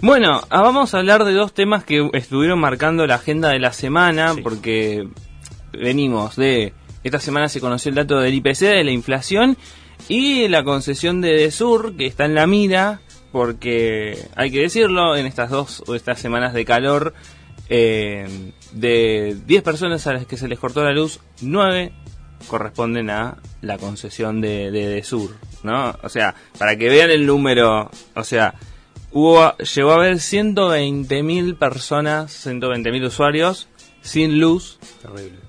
Bueno, ah, vamos a hablar de dos temas que estuvieron marcando la agenda de la semana, porque venimos de... Esta semana se conoció el dato del IPC, de la inflación, y la concesión de Desur, que está en la mira, porque hay que decirlo, en estas dos o estas semanas de calor, eh, de 10 personas a las que se les cortó la luz, 9 corresponden a la concesión de, de, Desur, ¿no? O sea, para que vean el número, o sea, hubo, llegó a haber 120.000 personas, 120.000 usuarios sin luz.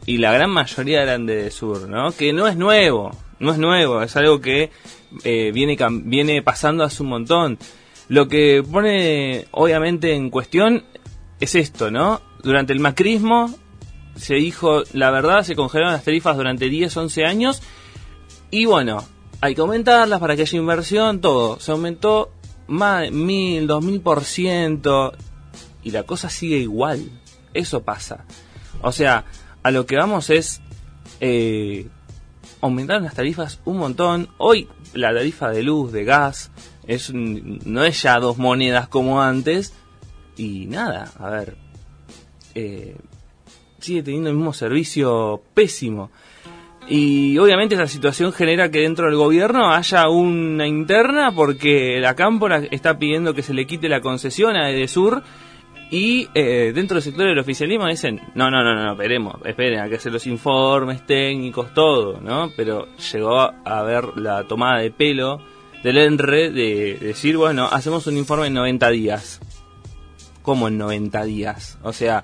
Y la gran mayoría eran de Desur, ¿no? Que no es nuevo, no es nuevo, es algo que eh, viene, viene pasando hace un montón. Lo que pone obviamente en cuestión es esto, ¿no? Durante el macrismo se dijo, la verdad, se congelaron las tarifas durante 10, 11 años y bueno, hay que aumentarlas para que haya inversión, todo. Se aumentó más mil, dos mil por ciento y la cosa sigue igual. Eso pasa. O sea, a lo que vamos es eh, las tarifas un montón. Hoy la tarifa de luz, de gas, es no es ya dos monedas como antes. Y nada, a ver, eh, sigue teniendo el mismo servicio pésimo. Y obviamente esa situación genera que dentro del gobierno haya una interna porque la Cámpora está pidiendo que se le quite la concesión a Edesur y eh, dentro del sector del oficialismo dicen, no, no, no, no, esperemos, esperen, hay que hacer los informes técnicos, todo, ¿no? Pero llegó a haber la tomada de pelo del ENRE de decir, bueno, hacemos un informe en 90 días. ¿Cómo en 90 días? O sea,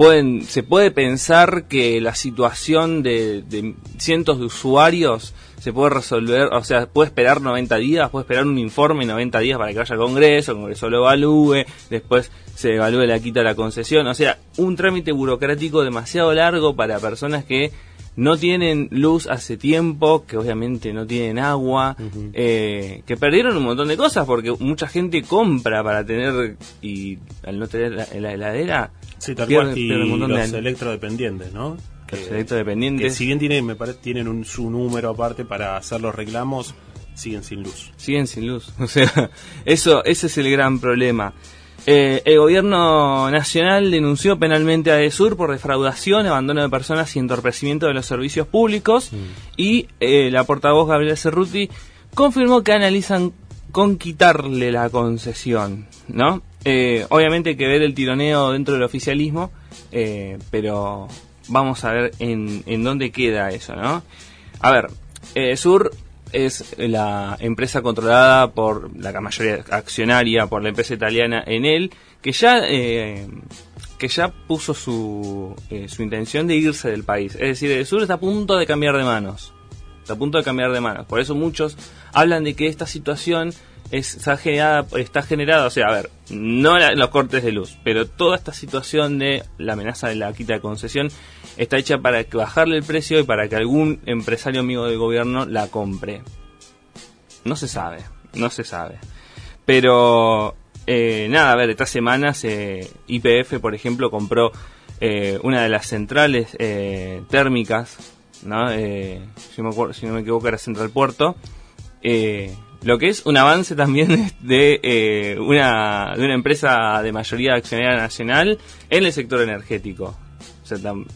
pueden, se puede pensar que la situación de, de cientos de usuarios se puede resolver, o sea, puede esperar 90 días, puede esperar un informe 90 días para que vaya al Congreso, el Congreso lo evalúe, después se evalúe la quita la concesión, o sea, un trámite burocrático demasiado largo para personas que no tienen luz hace tiempo, que obviamente no tienen agua, eh, que perdieron un montón de cosas porque mucha gente compra para tener y al no tener la, la heladera, sí, tal cual, y los electrodependientes, ¿no? Que, si bien tienen, me parece, tienen un, su número aparte para hacer los reclamos, siguen sin luz. Siguen sin luz. O sea, eso, ese es el gran problema. Eh, el gobierno nacional denunció penalmente a ESUR por defraudación, abandono de personas y entorpecimiento de los servicios públicos. Mm. Y eh, la portavoz Gabriela Cerruti confirmó que analizan con quitarle la concesión, ¿no? Eh, obviamente hay que ver el tironeo dentro del oficialismo, pero vamos a ver en, en dónde queda eso, ¿no? A ver, eh, Sur es la empresa controlada por la mayoría accionaria por la empresa italiana Enel, que ya eh, que ya puso su, eh, su intención de irse del país. Es decir, sur está a punto de cambiar de manos. Está a punto de cambiar de manos. Por eso muchos hablan de que esta situación está generada, está generada, o sea, a ver, no los cortes de luz, pero toda esta situación de la amenaza de la quita de concesión está hecha para bajarle el precio y para que algún empresario amigo del gobierno la compre. No se sabe, no se sabe. Pero eh, nada, a ver, esta semana se, IPF, por ejemplo, compró eh, una de las centrales eh, térmicas, ¿no? si, me si no me equivoco era Central Puerto. Lo que es un avance también de, una, de una empresa de mayoría accionaria nacional en el sector energético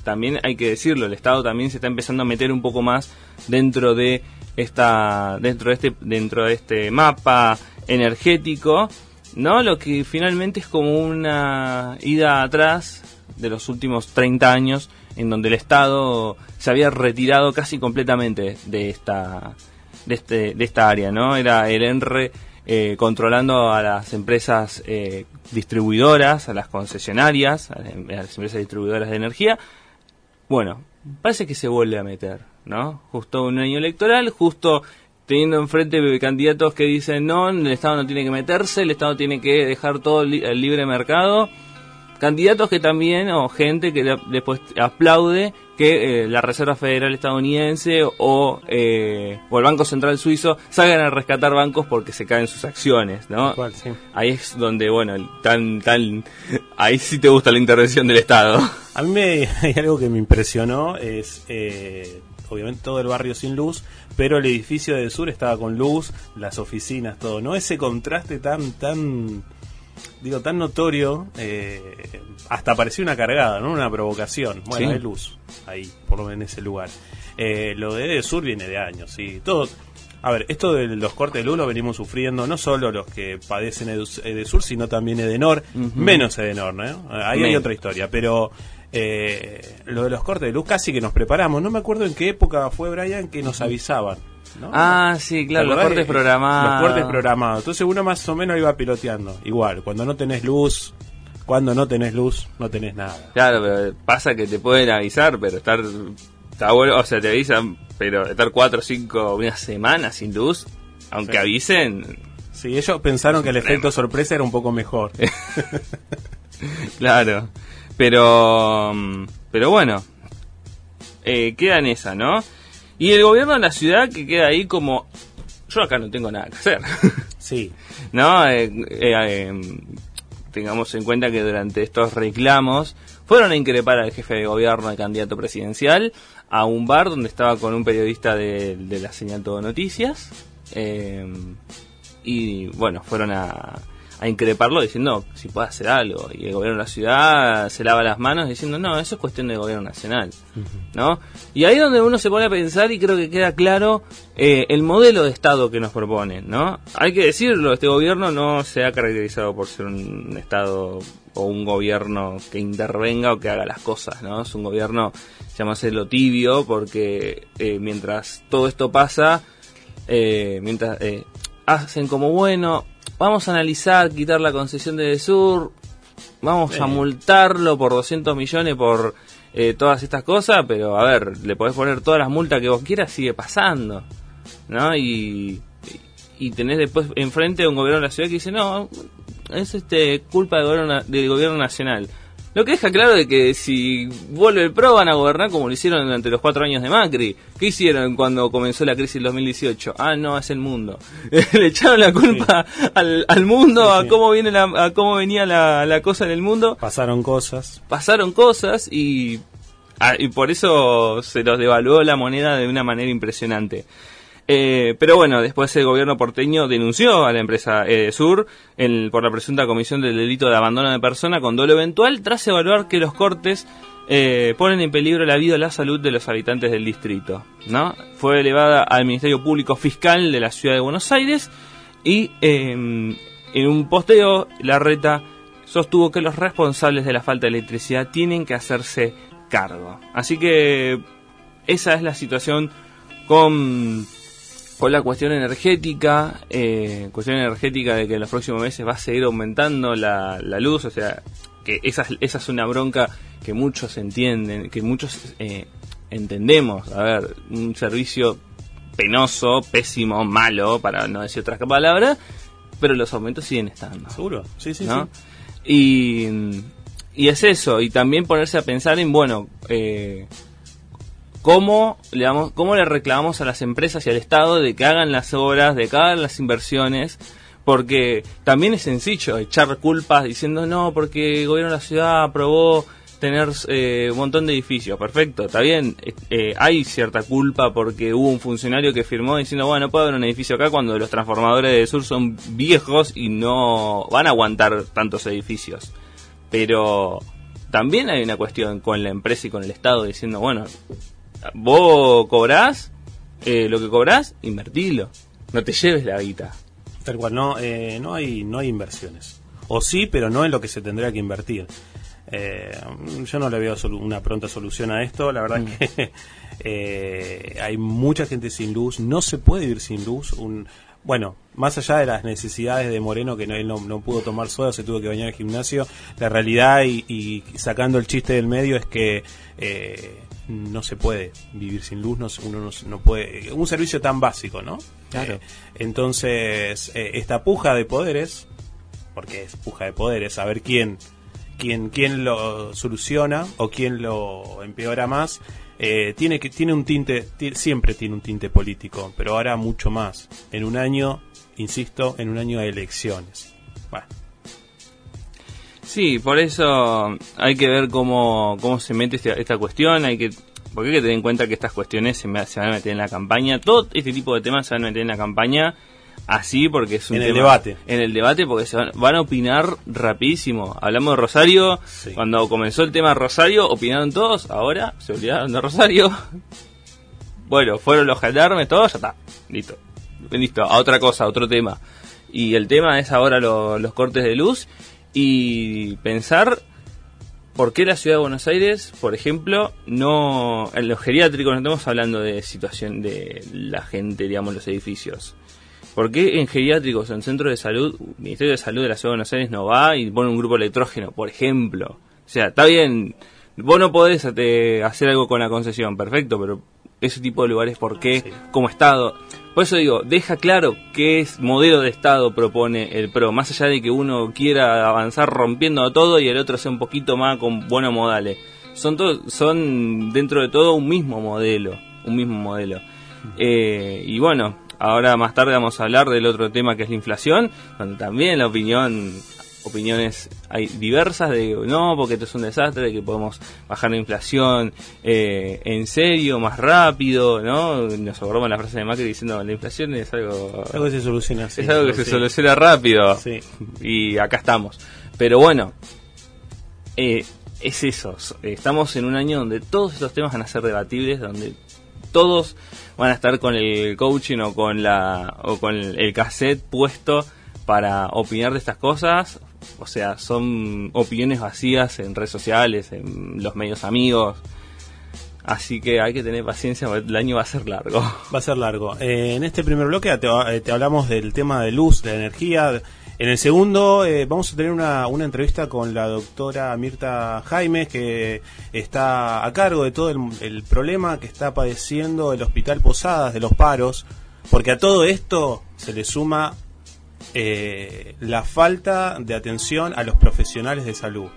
también hay que decirlo, el Estado también se está empezando a meter un poco más dentro de esta, dentro de este, dentro de este mapa energético, ¿no? Lo que finalmente es como una ida atrás de los últimos 30 años en donde el Estado se había retirado casi completamente de esta, de este, de esta área, ¿no? Era el ENRE eh, controlando a las empresas eh, distribuidoras, a las concesionarias, a las empresas distribuidoras de energía. Bueno, parece que se vuelve a meter, ¿no? Justo un año electoral, justo teniendo enfrente candidatos que dicen no, el Estado no tiene que meterse, el Estado tiene que dejar todo el libre mercado candidatos que también, o gente que después aplaude que eh, la Reserva Federal estadounidense o, eh, o, el Banco Central Suizo salgan a rescatar bancos porque se caen sus acciones, ¿no? Ahí es donde, bueno, tan, tan, ahí sí te gusta la intervención del Estado. A mí me, hay algo que me impresionó, es eh, obviamente todo el barrio sin luz, pero el edificio del sur estaba con luz, las oficinas, todo, ¿no? Ese contraste tan, tan digo, tan notorio, eh, hasta parecía una cargada, ¿no? Una provocación. Bueno, Sí. hay luz ahí, por lo menos en ese lugar. Eh, lo de Sur viene de años, sí. Todo. A ver, esto de los cortes de luz lo venimos sufriendo no solo los que padecen Edesur, sino también Edenor, Ujú. menos Edenor, ¿no? Ahí hay otra historia, pero eh, lo de los cortes de luz casi que nos preparamos. No me acuerdo en qué época fue, Brian, que nos avisaban. ¿No? Ah, sí, claro, ¿Te los cortes programados. Los cortes programados. Entonces uno más o menos iba piloteando. Igual, cuando no tenés luz, cuando no tenés luz, no tenés nada. Claro, pero pasa que te pueden avisar, pero estar. Está bueno, o sea, te avisan, pero estar cuatro o cinco, una semana sin luz, aunque Sí. avisen, Sí, ellos pensaron que el efecto sorpresa era un poco mejor. claro. Pero. Pero bueno, eh, queda en esa, ¿no? Y el gobierno de la ciudad que queda ahí como. Yo acá no tengo nada que hacer. Sí, ¿no? Eh, eh, eh, tengamos en cuenta que durante estos reclamos fueron a increpar al jefe de gobierno, al candidato presidencial, a un bar donde estaba con un periodista de, de la señal Todo Noticias. eh, y bueno, fueron a, a increparlo diciendo si puede hacer algo. Y el gobierno de la ciudad se lava las manos diciendo no, eso es cuestión del gobierno nacional. ¿no? Y ahí es donde uno se pone a pensar y creo que queda claro eh, el modelo de Estado que nos proponen, ¿no? Hay que decirlo, este gobierno no se ha caracterizado por ser un Estado o un gobierno que intervenga o que haga las cosas, ¿no? Es un gobierno, llamámoslo tibio, porque eh, mientras todo esto pasa, eh, mientras eh, hacen como bueno, vamos a analizar, quitar la concesión de Sur, vamos a multarlo por 200 millones por eh, todas estas cosas, pero a ver, le podés poner todas las multas que vos quieras, sigue pasando, ¿no? Y, y tenés después enfrente a un gobierno de la ciudad que dice, no, es este culpa del gobierno, del gobierno nacional. Lo que deja claro de que si vuelve el PRO van a gobernar como lo hicieron durante los cuatro años de Macri. ¿Qué hicieron cuando comenzó la crisis del 2018? Ah, no, es el mundo. Le echaron la culpa al, al mundo, Sí, a cómo viene la, a cómo venía la, la cosa en el mundo. pasaron cosas. Pasaron cosas y, ah, y por eso se los devaluó la moneda de una manera impresionante. Eh, pero bueno, después el gobierno porteño denunció a la empresa Sur por la presunta comisión del delito de abandono de persona con dolo eventual tras evaluar que los cortes eh, ponen en peligro la vida o la salud de los habitantes del distrito. ¿no? Fue elevada al Ministerio Público Fiscal de la Ciudad de Buenos Aires y eh, en un posteo la reta sostuvo que los responsables de la falta de electricidad tienen que hacerse cargo. Así que esa es la situación con, con la cuestión energética, eh, cuestión energética de que en los próximos meses va a seguir aumentando la, la luz, o sea, que esa, es- esa es una bronca que muchos entienden, que muchos eh, entendemos. A ver, un servicio penoso, pésimo, malo, para no decir otras palabras, pero los aumentos siguen estando. ¿Seguro? Sí, sí, ¿no? sí. Y, y es eso, y también ponerse a pensar en, bueno, eh, cómo, le damos, cómo le reclamamos a las empresas y al Estado de que hagan las obras, de que hagan las inversiones, porque también es sencillo echar culpas diciendo, no, porque el gobierno de la ciudad aprobó tener eh, un montón de edificios, perfecto, está bien, eh, hay cierta culpa porque hubo un funcionario que firmó diciendo, bueno, no puede haber un edificio acá cuando los transformadores de sur son viejos y no van a aguantar tantos edificios. Pero también hay una cuestión con la empresa y con el Estado diciendo, bueno, vos cobrás, eh, lo que cobrás, invertilo, no te lleves la guita. Tal cual, no, eh, no, hay, no hay inversiones. O sí, pero no en lo que se tendría que invertir. Eh, yo no le veo una pronta solución a esto. La verdad es que eh, hay mucha gente sin luz. No se puede vivir sin luz. Un, bueno, más allá de las necesidades de Moreno, que no, él no, no pudo tomar soda, se tuvo que bañar en el gimnasio, la realidad y, y sacando el chiste del medio es que eh, no se puede vivir sin luz, no, se- uno no, no puede... Un servicio tan básico, ¿no? Claro. Eh, entonces, eh, esta puja de poderes, porque es puja de poderes, saber quién, quién, quién lo soluciona o quién lo empeora más, eh, tiene que tiene un tinte, ti- siempre tiene un tinte político, pero ahora mucho más. En un año, insisto, en un año de elecciones. Bueno, Sí, por eso hay que ver cómo, cómo se mete esta, esta cuestión, hay que porque hay que tener en cuenta que estas cuestiones se, me- se van a meter en la campaña, todo este tipo de temas se van a meter en la campaña así porque es un En el debate. En el debate porque se van, van a opinar rapidísimo. Hablamos de Rosario, Sí. cuando comenzó el tema de Rosario, opinaron todos, ahora se olvidaron de Rosario. Bueno, fueron los gendarmes, todos, ya está, listo. Listo, a otra cosa, a otro tema. Y el tema es ahora lo- los cortes de luz y pensar por qué la ciudad de Buenos Aires, por ejemplo, no. En los geriátricos no estamos hablando de situación de la gente, digamos, los edificios. ¿Por qué en geriátricos, en centros de salud, el Ministerio de Salud de la Ciudad de Buenos Aires no va y pone un grupo electrógeno, por ejemplo? O sea, está bien, vos no podés hacer algo con la concesión, perfecto, pero ese tipo de lugares, ¿por qué? Sí. Como Estado. Por eso digo, deja claro qué es modelo de Estado propone el PRO, más allá de que uno quiera avanzar rompiendo todo y el otro sea un poquito más con buenos modales. Son, todo, son dentro de todo un mismo modelo, un mismo modelo. Eh, y bueno, ahora más tarde vamos a hablar del otro tema que es la inflación, donde también la opinión, opiniones hay diversas de no, porque esto es un desastre, de que podemos bajar la inflación eh, en serio, más rápido, ¿no? Nos acordamos la frase de Macri diciendo la inflación es algo, Algo que se soluciona es algo que se soluciona rápido Sí. y acá estamos. Pero bueno, eh, es eso. Estamos en un año donde todos estos temas van a ser debatibles, donde todos van a estar con el coaching o con la o con el, cassette puesto para opinar de estas cosas. O sea, son opiniones vacías en redes sociales, en los medios amigos. Así que hay que tener paciencia, el año va a ser largo. Va a ser largo. Eh, en este primer bloque te, eh, te hablamos del tema de luz, de energía. En el segundo eh, vamos a tener una, una entrevista con la doctora Mirta Jaime, que está a cargo de todo el, el problema que está padeciendo el Hospital Posadas, de los paros, porque a todo esto se le suma eh, la falta de atención a los profesionales de salud.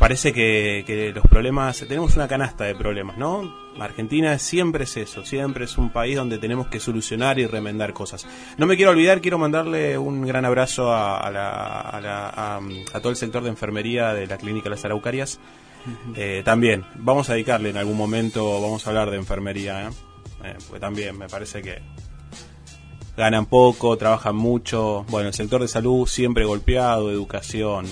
Parece que, que los problemas, tenemos una canasta de problemas, ¿no? Argentina siempre es eso, siempre es un país donde tenemos que solucionar y remendar cosas. No me quiero olvidar, quiero mandarle un gran abrazo a, a la- a la- a- a todo el sector de enfermería de la Clínica Las Araucarias. Eh, también, vamos a dedicarle en algún momento, vamos a hablar de enfermería, ¿eh? Eh, porque también me parece que ganan poco, trabajan mucho. Bueno, el sector de salud siempre golpeado, educación.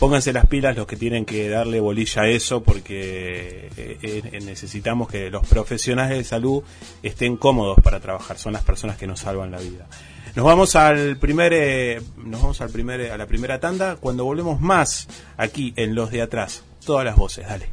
Pónganse las pilas los que tienen que darle bolilla a eso porque eh, eh, necesitamos que los profesionales de salud estén cómodos para trabajar, son las personas que nos salvan la vida. Nos vamos al primer eh, nos vamos al primer a la primera tanda cuando volvemos más aquí en los de atrás, todas las voces, dale.